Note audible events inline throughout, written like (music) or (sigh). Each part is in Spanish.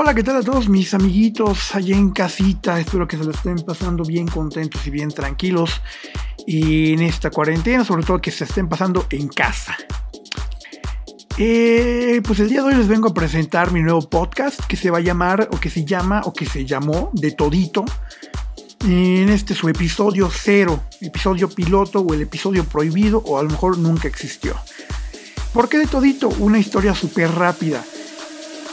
Hola, ¿qué tal a todos mis amiguitos allá en casita? Espero que se lo estén pasando bien contentos y bien tranquilos y en esta cuarentena, sobre todo que se estén pasando en casa. Eh, pues el día de hoy les vengo a presentar mi nuevo podcast que se va a llamar, o que se llama, o que se llamó De Todito. En este su episodio cero, episodio piloto o el episodio prohibido, o a lo mejor nunca existió. ¿Por qué De Todito? Una historia súper rápida.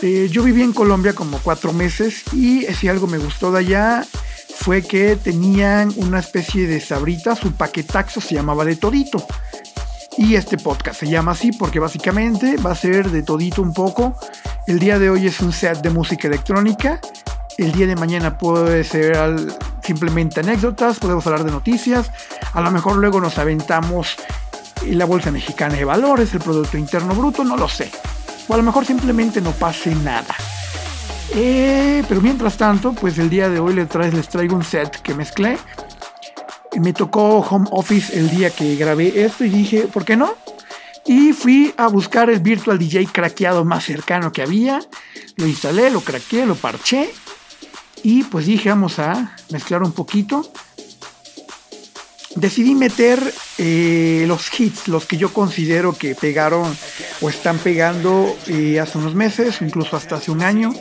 Eh, yo viví en Colombia como cuatro meses y si algo me gustó de allá fue que tenían una especie de sabrita, su paquetaxo se llamaba de todito. Y este podcast se llama así porque básicamente va a ser de todito un poco. El día de hoy es un set de música electrónica. El día de mañana puede ser simplemente anécdotas, podemos hablar de noticias. A lo mejor luego nos aventamos la Bolsa Mexicana de Valores, el Producto Interno Bruto, no lo sé. O a lo mejor simplemente no pase nada. Eh, pero mientras tanto, pues el día de hoy les, les traigo un set que mezclé. Me tocó home office el día que grabé esto y dije, ¿por qué no? Y fui a buscar el Virtual DJ craqueado más cercano que había. Lo instalé, lo craqueé, lo parché. Y pues dije, vamos a mezclar un poquito decidí meter eh, los hits, los que yo considero que pegaron o están pegando eh, hace unos meses, incluso hasta hace un año.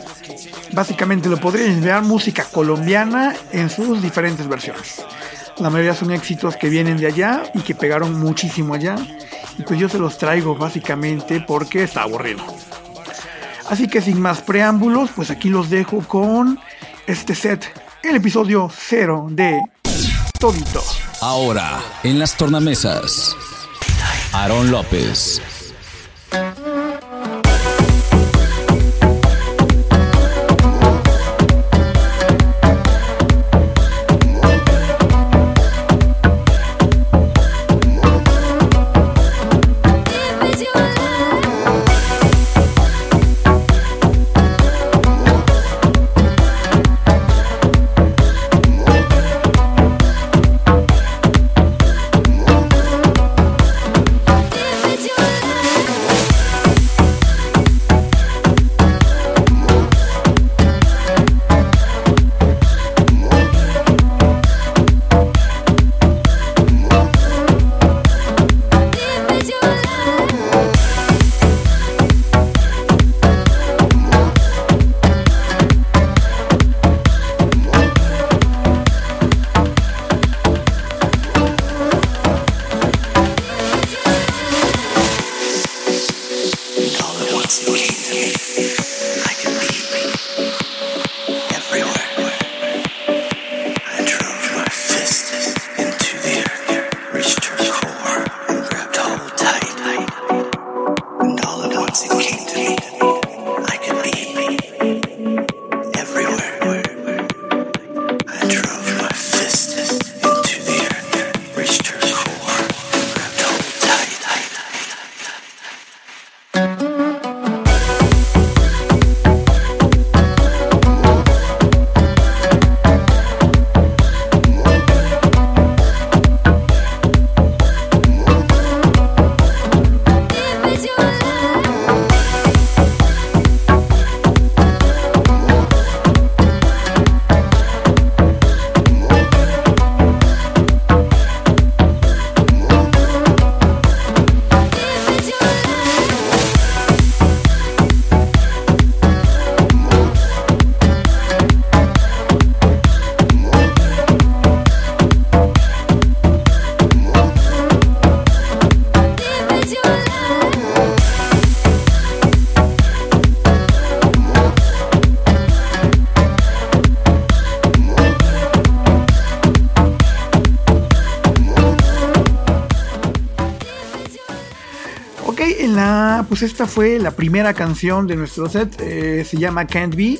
Básicamente lo podría enviar música colombiana en sus diferentes versiones. La mayoría son éxitos que vienen de allá y que pegaron muchísimo allá. Y pues yo se los traigo básicamente porque está aburrido. Así que sin más preámbulos, pues aquí los dejo con este set, el episodio 0 de Todito. Ahora, en las tornamesas, Aaron López. Pues esta fue la primera canción de nuestro set. Eh, se llama Can't Be.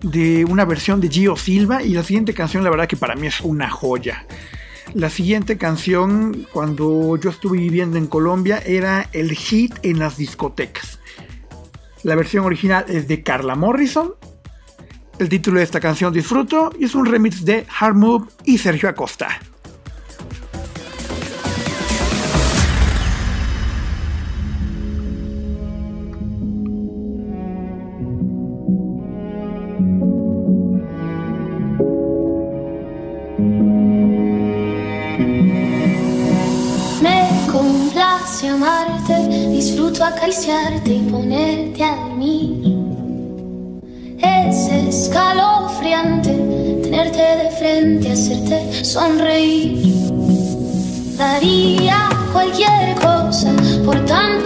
De una versión de Gio Silva. Y la siguiente canción, la verdad que para mí es una joya. La siguiente canción, cuando yo estuve viviendo en Colombia, era el hit en las discotecas. La versión original es de Carla Morrison. El título de esta canción Disfruto y es un remix de Hard Move y Sergio Acosta. Acariciarte y ponerte a dormir. Es escalofriante tenerte de frente, hacerte sonreír. Daría cualquier cosa por tan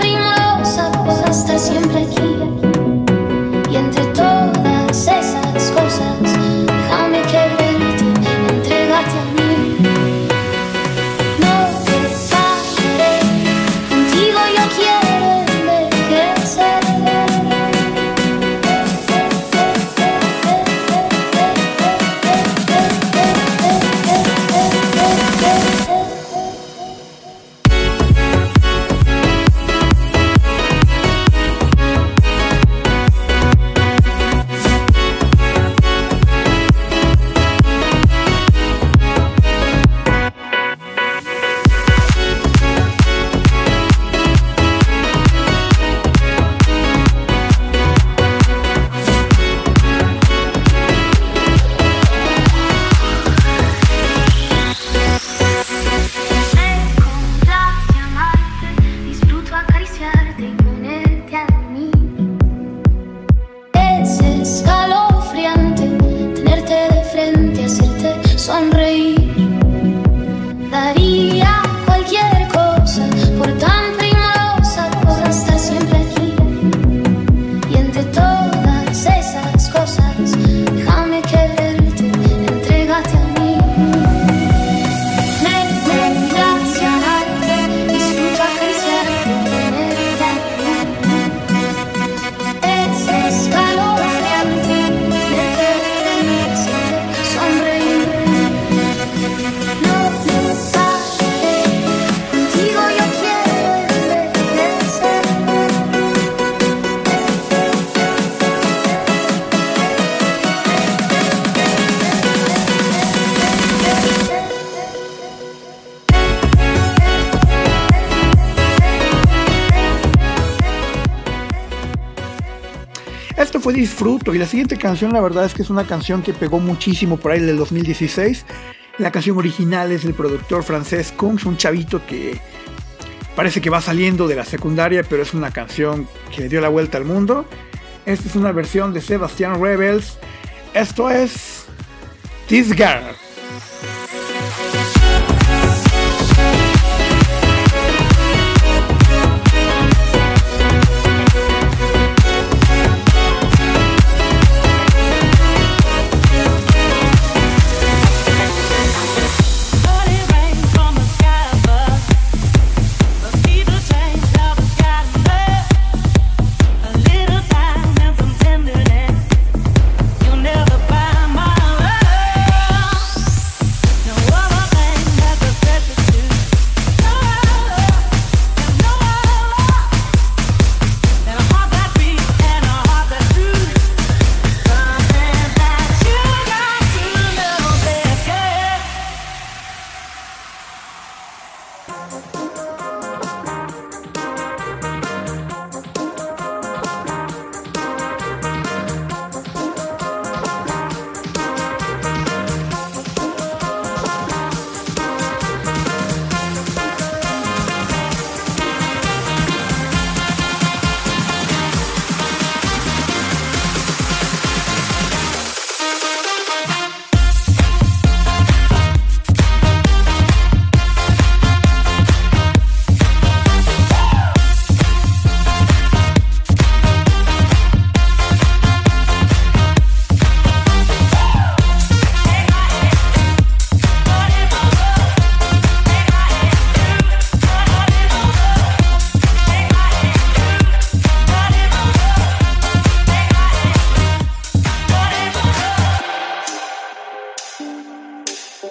Disfruto y la siguiente canción la verdad es que es una canción que pegó muchísimo por ahí del 2016. La canción original es del productor francés Kungs, un chavito que parece que va saliendo de la secundaria, pero es una canción que le dio la vuelta al mundo. Esta es una versión de Sebastian Rebels. Esto es This Girl.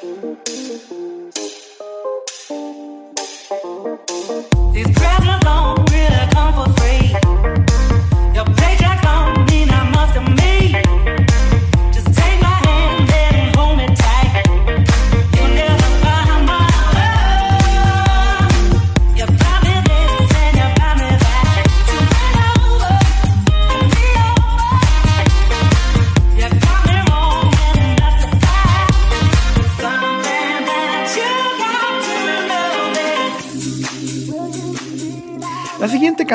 Música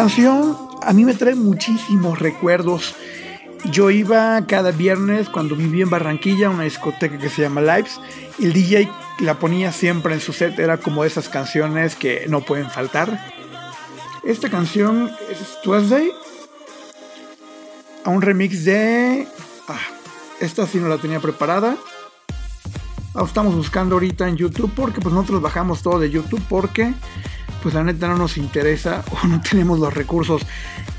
canción a mí me trae muchísimos recuerdos. Yo iba cada viernes cuando vivía en Barranquilla a una discoteca que se llama Lives. El DJ la ponía siempre en su set. Era como esas canciones que no pueden faltar. Esta canción es Tuesday. A un remix de... Ah, esta sí no la tenía preparada. La estamos buscando ahorita en YouTube porque pues nosotros bajamos todo de YouTube porque pues la neta no nos interesa (laughs) o no tenemos los recursos.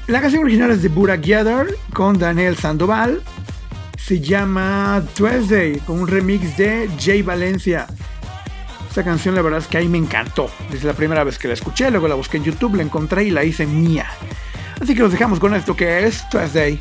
La canción original es de Burak Yadar con Daniel Sandoval. Se llama Tuesday con un remix de Jay Valencia. Esta canción la verdad es que ahí me encantó. Desde la primera vez que la escuché, luego la busqué en YouTube, la encontré y la hice mía. Así que los dejamos con esto que es Tuesday.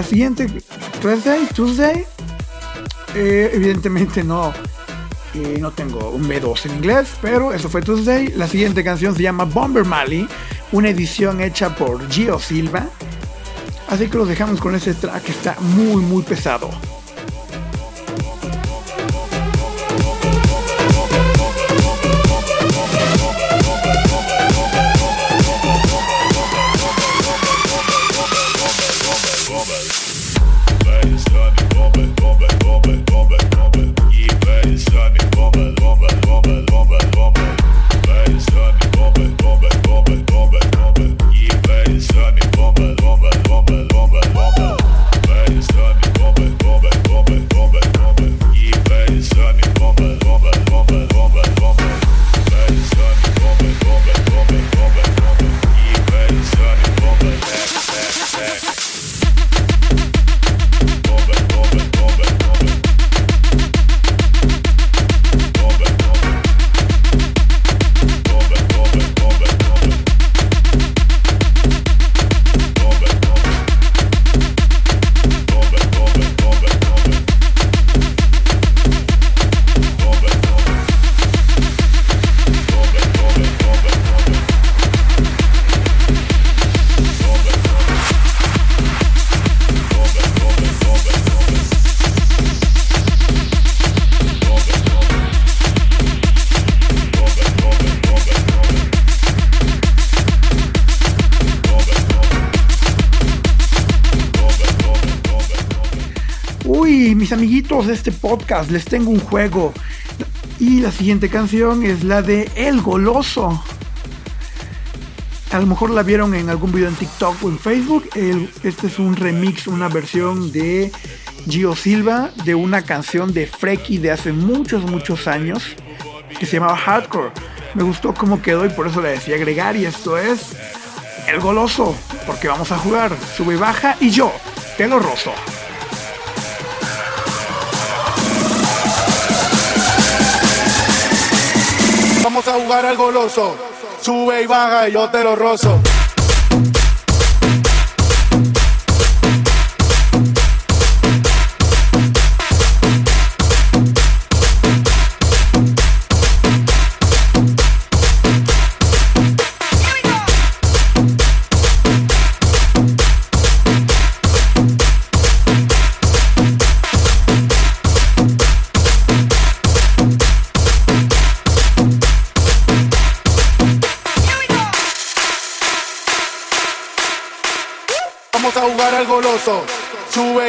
La siguiente, Tuesday, Tuesday. Eh, evidentemente no, eh, no tengo un B2 en inglés, pero eso fue Tuesday. La siguiente canción se llama Bomber Mali, una edición hecha por Gio Silva. Así que los dejamos con ese track que está muy, muy pesado. Podcast, les tengo un juego. Y la siguiente canción es la de El Goloso. A lo mejor la vieron en algún video en TikTok o en Facebook. Este es un remix, una versión de Gio Silva de una canción de Freki de hace muchos, muchos años que se llamaba Hardcore. Me gustó cómo quedó y por eso le decía agregar. Y esto es El Goloso, porque vamos a jugar. Sube y baja y yo te lo rozo. Vamos a jugar al goloso. Sube y baja y yo te lo rozo.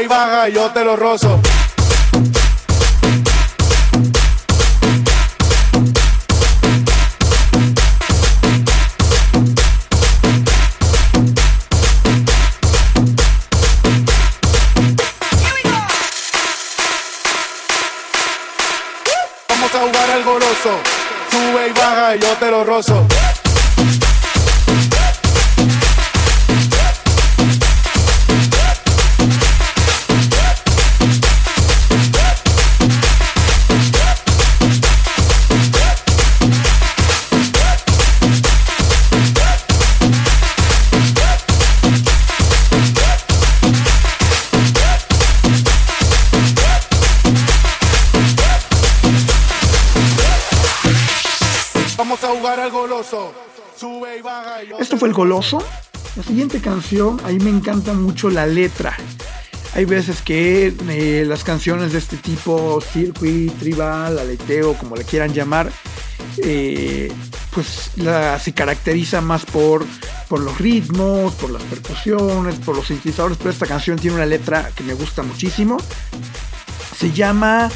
Sube y baja yo te lo rozo. Vamos a jugar al goloso. Sube y baja y yo te lo rozo. Esto fue El Goloso. La siguiente canción, ahí me encanta mucho la letra. Hay veces que eh, las canciones de este tipo, circuit, tribal, aleteo, como le quieran llamar, eh, pues se caracteriza más por, por los ritmos, por las percusiones, por los sintetizadores, pero esta canción tiene una letra que me gusta muchísimo. Se llama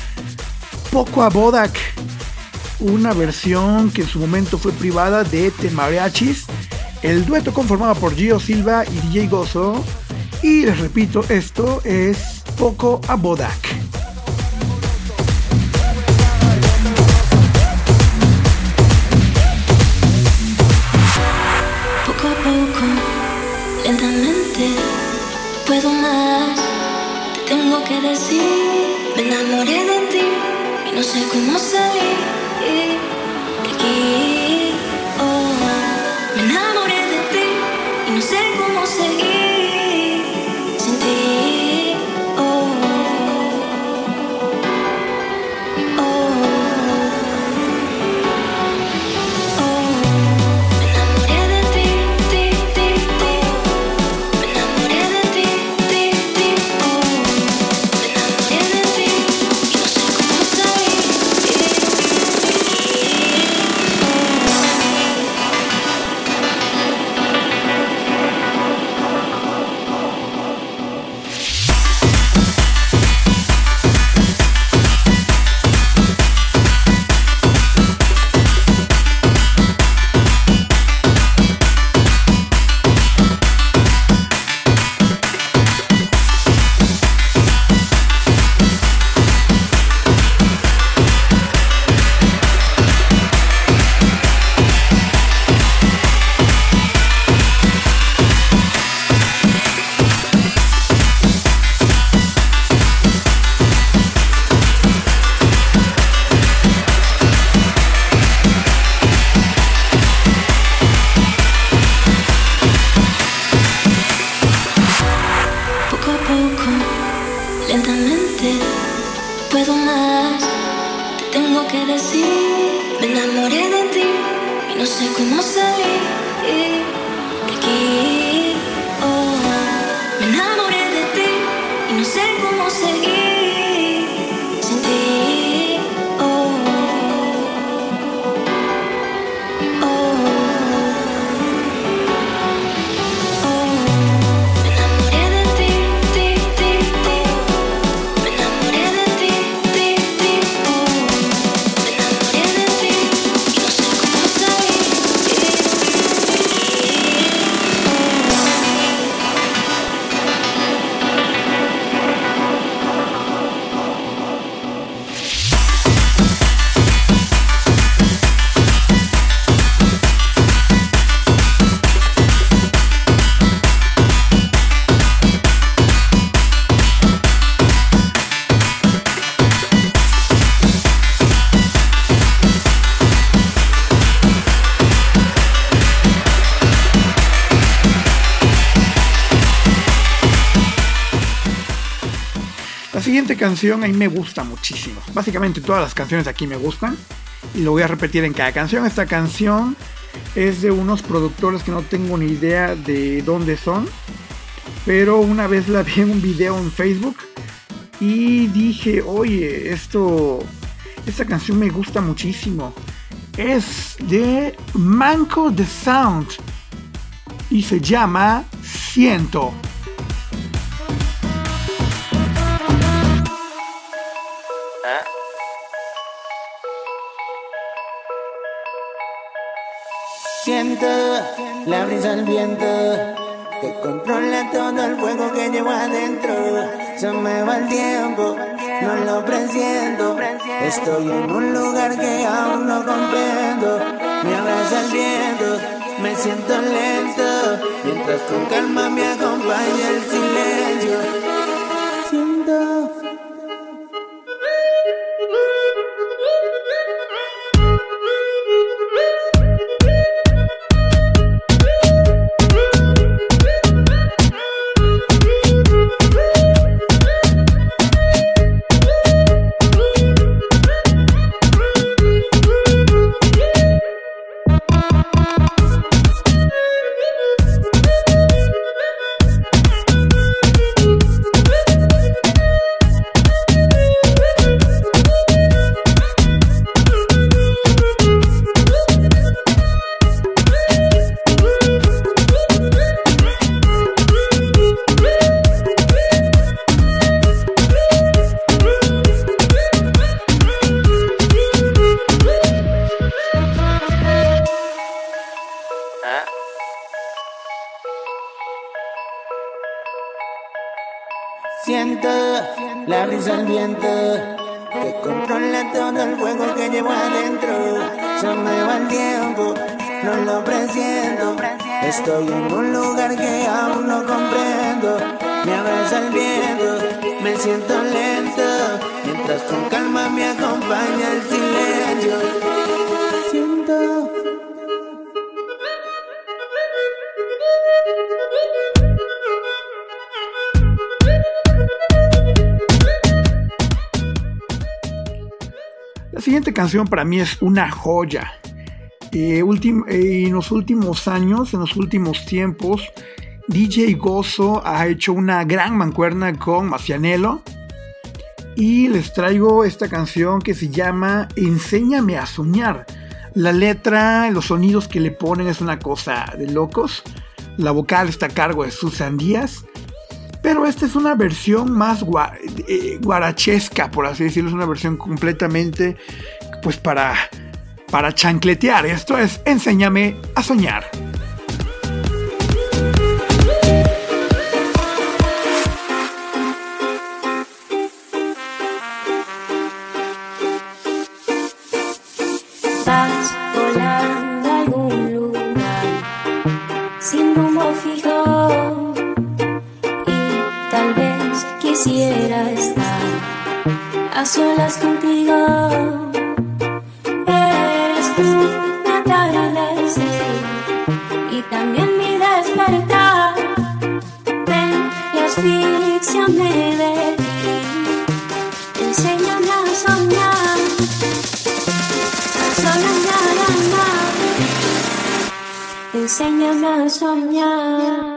Poco a Bodak, una versión que en su momento fue privada de The Mariachis. El dueto conformado por Gio Silva y DJ Gozo. Y les repito, esto es Poco a canción a mí me gusta muchísimo. Básicamente todas las canciones aquí me gustan. Y lo voy a repetir en cada canción. Esta canción es de unos productores que no tengo ni idea de dónde son. Pero una vez la vi en un video en Facebook. Y dije, oye, esto... Esta canción me gusta muchísimo. Es de Manco the Sound. Y se llama Siento. Siento la brisa al viento que controla todo el fuego que llevo adentro. Se me va el tiempo, no lo presiento. Estoy en un lugar que aún no comprendo. Me abraza el viento, me siento lento. Mientras con calma me acompaña La siguiente canción para mí es una joya. Eh, eh, en los últimos años, en los últimos tiempos, DJ Gozo ha hecho una gran mancuerna con Macianelo. Y les traigo esta canción que se llama Enséñame a soñar. La letra, los sonidos que le ponen es una cosa de locos. La vocal está a cargo de Susan Díaz. Pero esta es una versión más eh, guarachesca, por así decirlo. Es una versión completamente, pues para, para chancletear. Esto es Enséñame a soñar. Solas contigo. Eres tú mi atardecer y también mi despertar. Ven y asfixiame de ti. Enséñame a soñar. A soñar. Enséñame a soñar.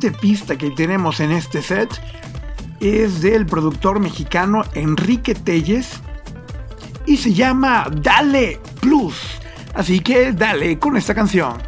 Siguiente pista que tenemos en este set es del productor mexicano Enrique Telles y se llama Dale Plus. Así que dale con esta canción.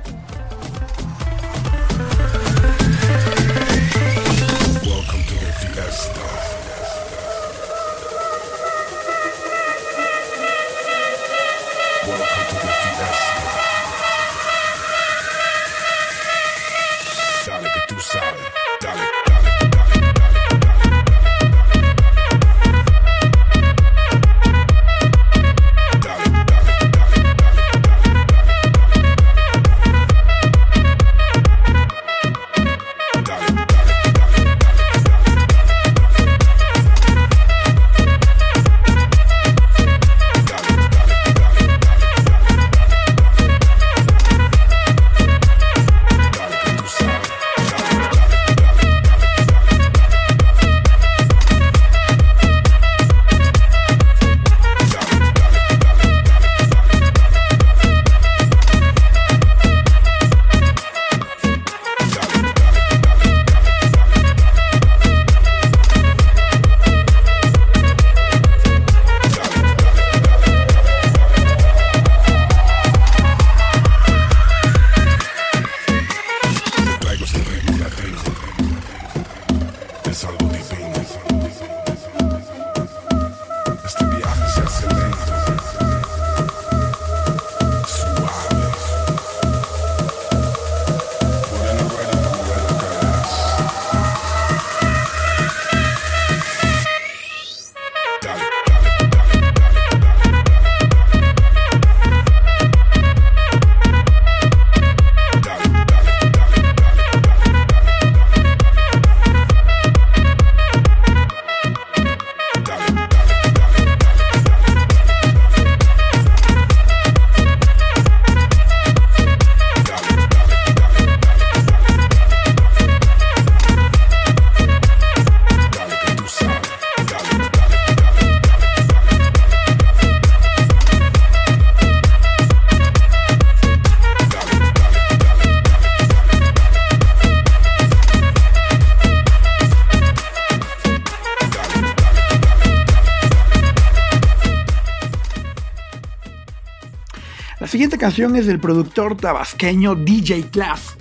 Siguiente canción es del productor tabasqueño DJ Class,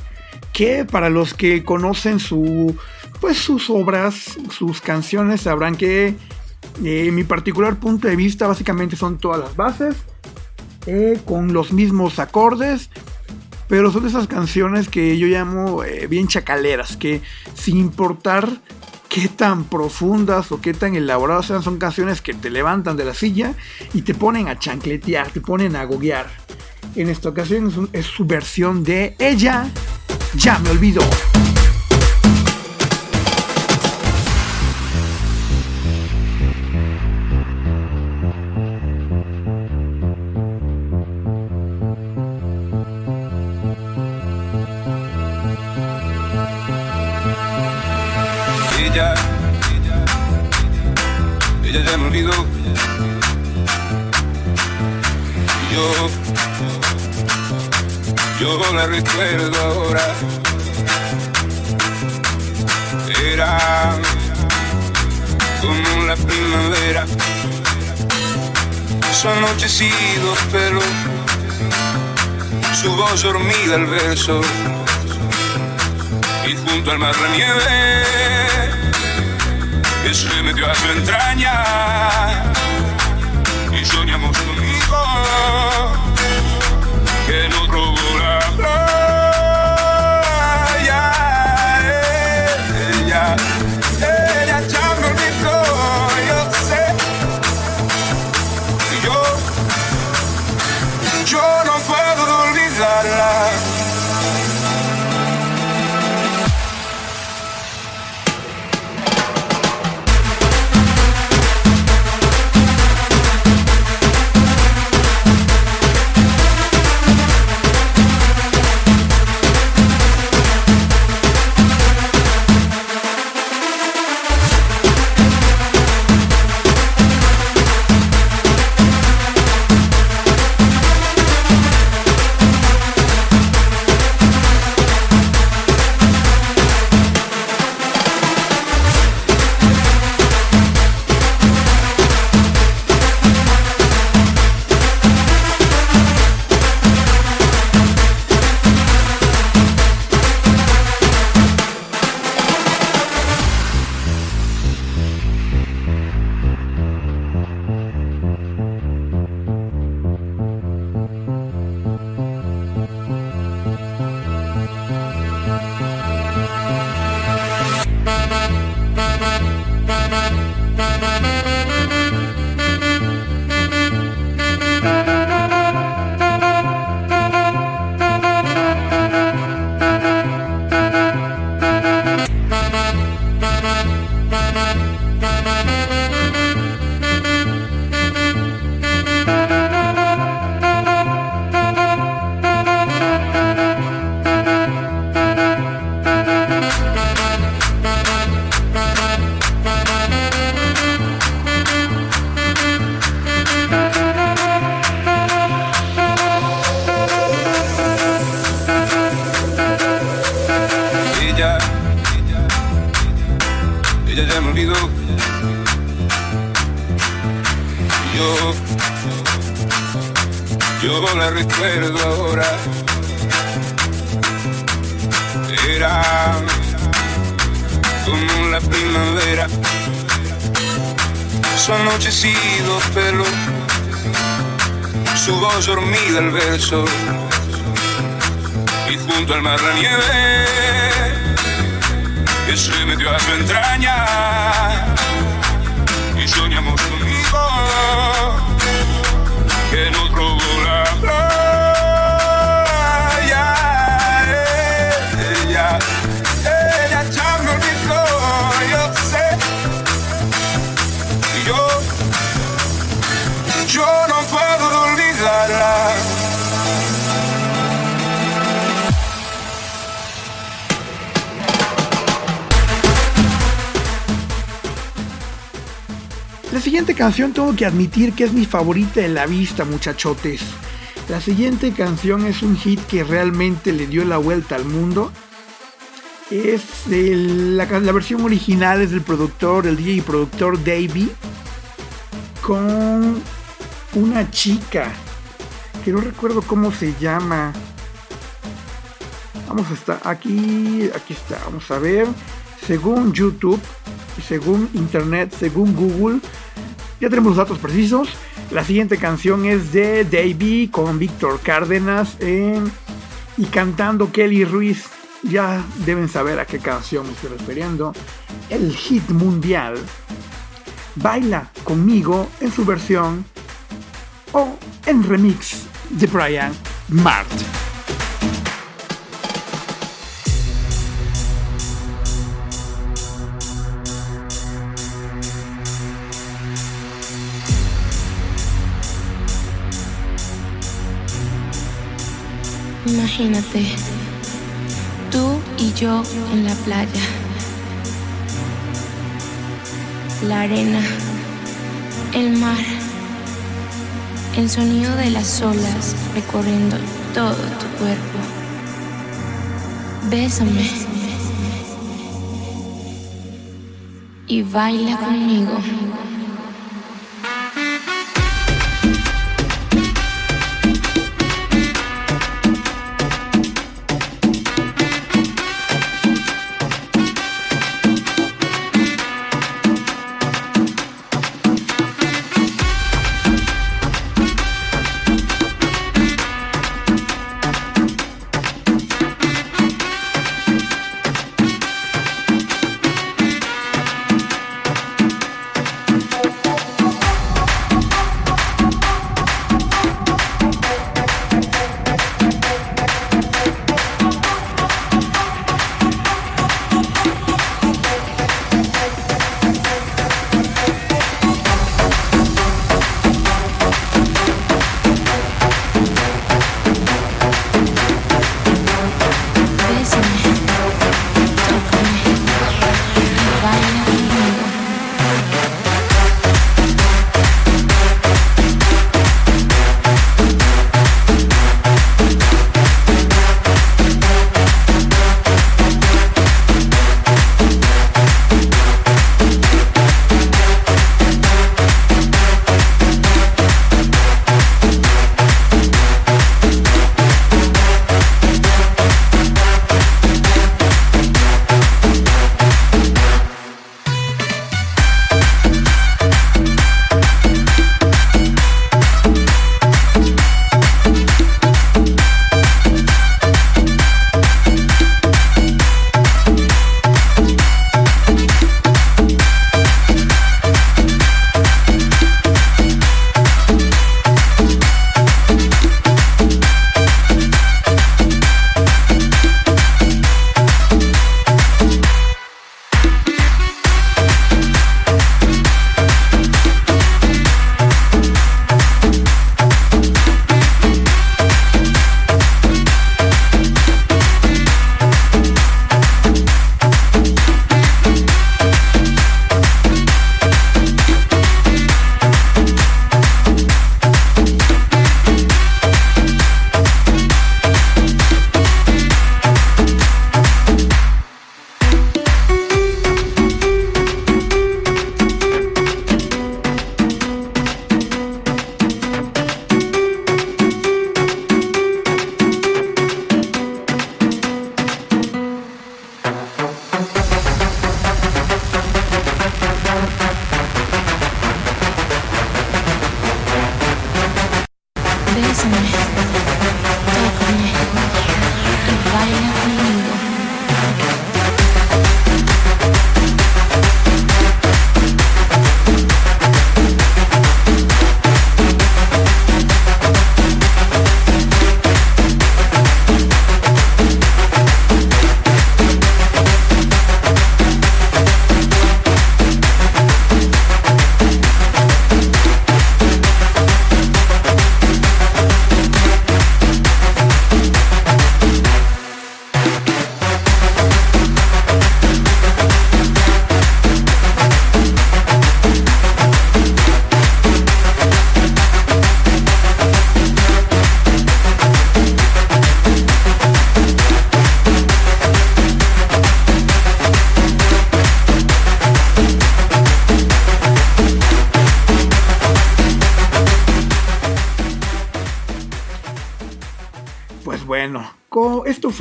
que para los que conocen su, pues sus obras, sus canciones, sabrán que eh, mi particular punto de vista básicamente son todas las bases, eh, con los mismos acordes, pero son esas canciones que yo llamo eh, bien chacaleras, que sin importar tan profundas o qué tan elaboradas sean, son canciones que te levantan de la silla y te ponen a chancletear, te ponen a goguear. En esta ocasión es, es su versión de Ella ya me olvidó. Recuerdo ahora. Era como la primavera Su anochecido pelo, su voz dormida el verso. Y junto al mar la nieve que se metió a su entraña. Y soñamos conmigo que nos robó la verso y junto al mar la nieve La siguiente canción tengo que admitir que es mi favorita de la vista, muchachotes. La siguiente canción es un hit que realmente le dio la vuelta al mundo. Es la versión original es del productor, el DJ y productor Davey, con una chica que no recuerdo cómo se llama. Vamos a estar aquí, aquí está, vamos a ver. Según YouTube, según Internet, según Google, ya tenemos los datos precisos. La siguiente canción es de Davey con Víctor Cárdenas y cantando Kelly Ruiz. Ya deben saber a qué canción me estoy refiriendo. El hit mundial. Baila conmigo en su versión o en remix de Brian Mart. Imagínate, tú y yo en la playa. La arena, el mar, el sonido de las olas recorriendo todo tu cuerpo. Bésame y baila conmigo.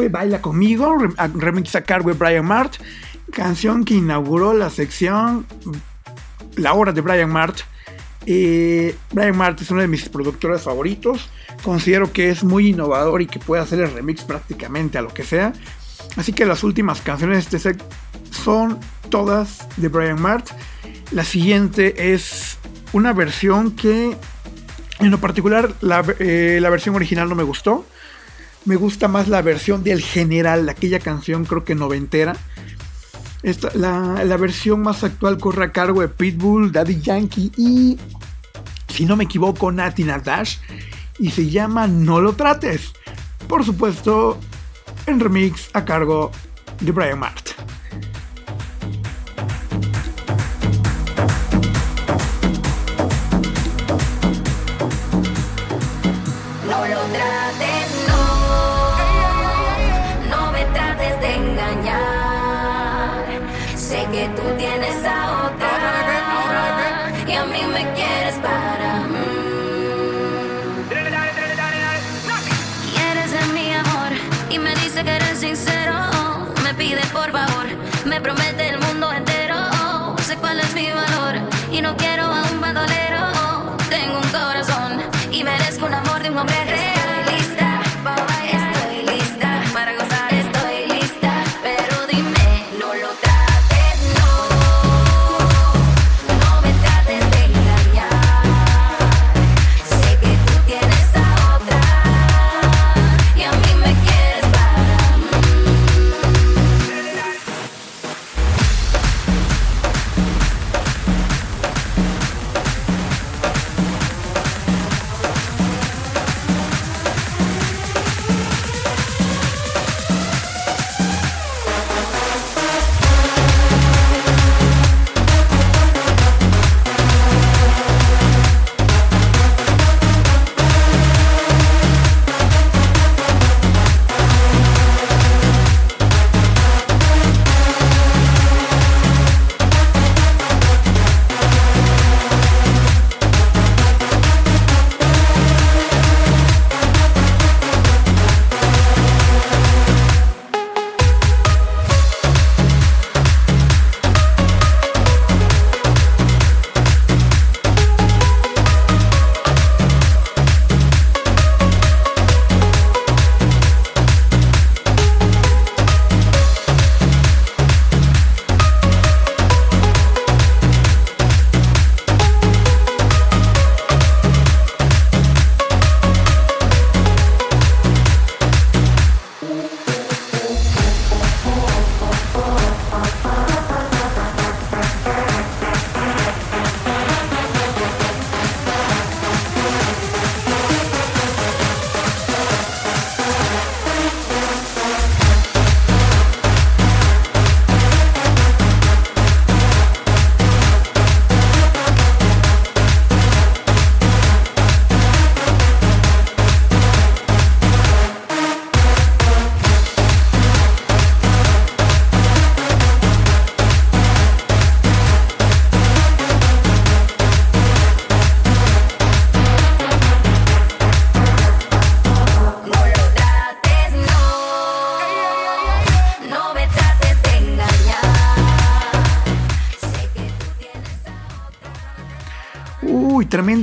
Baila conmigo, remix a cargo de Brian Mart, canción que inauguró la sección La hora de Brian Mart. Eh, Brian Mart es uno de mis productores favoritos. Considero que es muy innovador y que puede hacer el remix prácticamente a lo que sea. Así que las últimas canciones de este set son todas de Brian Mart. La siguiente es una versión que en lo particular la, eh, la versión original no me gustó. Me gusta más la versión del general, aquella canción creo que noventera. Esta, la, la versión más actual corre a cargo de Pitbull, Daddy Yankee y, si no me equivoco, Nati Nadash. Y se llama No lo trates. Por supuesto, en remix a cargo de Brian Mart. No lo trates, tú tienes a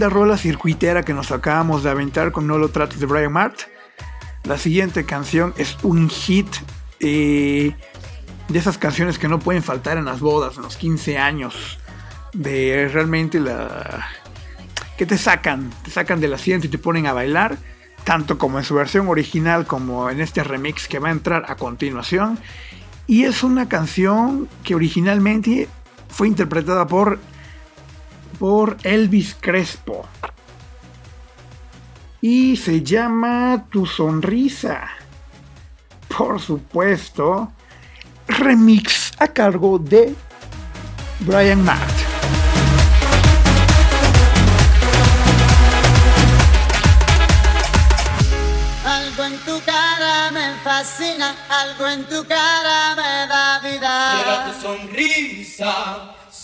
Rola circuitera que nos acabamos de aventar con No lo trates de Brian Mart. La siguiente canción es un hit eh, de esas canciones que no pueden faltar en las bodas, en los 15 años. De realmente la. que te sacan, te sacan del asiento y te ponen a bailar. Tanto como en su versión original como en este remix que va a entrar a continuación. Y es una canción que originalmente fue interpretada por por Elvis Crespo. Y se llama Tu Sonrisa. Por supuesto, remix a cargo de Brian Mart. Algo en tu cara me fascina, algo en tu cara me da vida. Será tu sonrisa,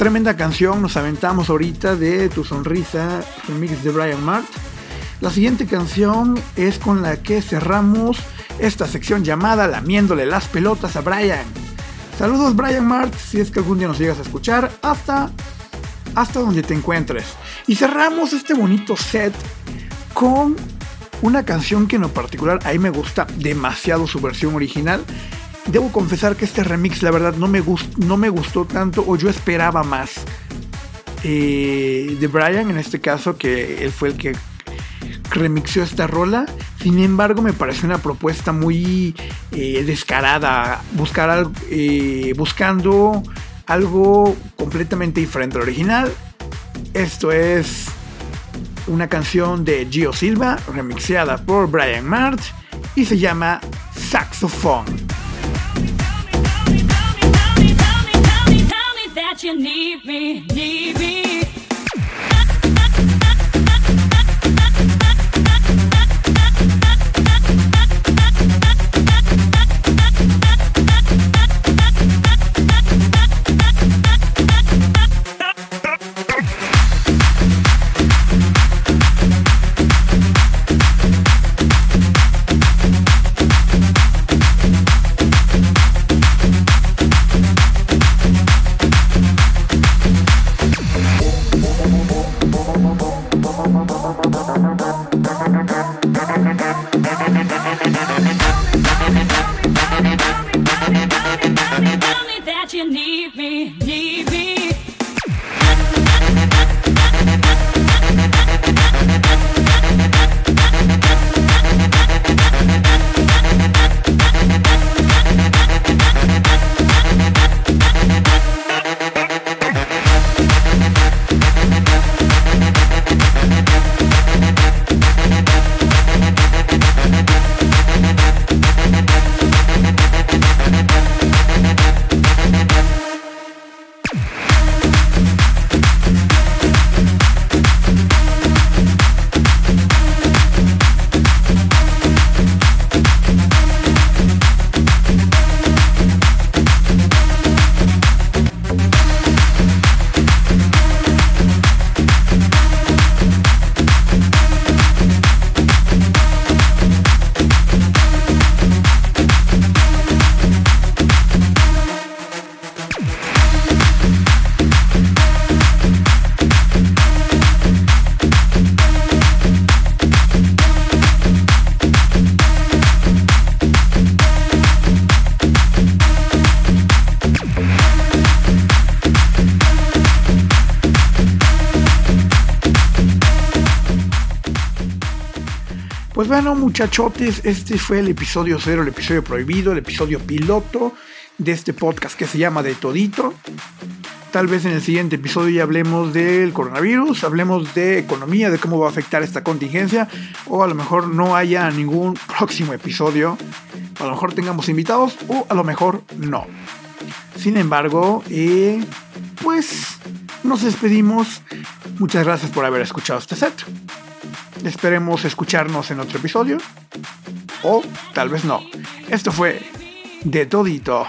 tremenda canción nos aventamos ahorita de Tu Sonrisa, remix de Brian Mart. La siguiente canción es con la que cerramos esta sección llamada Lamiéndole las pelotas a Brian. Saludos Brian Mart, si es que algún día nos llegas a escuchar, hasta, hasta donde te encuentres. Y cerramos este bonito set con una canción que en lo particular a mí me gusta demasiado su versión original. Debo confesar que este remix la verdad no me, gustó tanto o yo esperaba más eh, de Brian en este caso que él fue el que remixó esta rola. Sin embargo, me pareció una propuesta muy eh, descarada, buscar eh, buscando algo completamente diferente al original. Esto es una canción de Gio Silva, remixeada por Brian Mart, y se llama Saxophone. Need me, need bueno, muchachotes, este fue el episodio cero, el episodio prohibido, el episodio piloto de este podcast que se llama De Todito. Tal vez en el siguiente episodio ya hablemos del coronavirus, hablemos de economía, de cómo va a afectar esta contingencia, o a lo mejor no haya ningún próximo episodio. A lo mejor tengamos invitados, o a lo mejor no. Sin embargo, eh, pues nos despedimos. Muchas gracias por haber escuchado este set. Esperemos escucharnos en otro episodio. O tal vez no. Esto fue De Todito.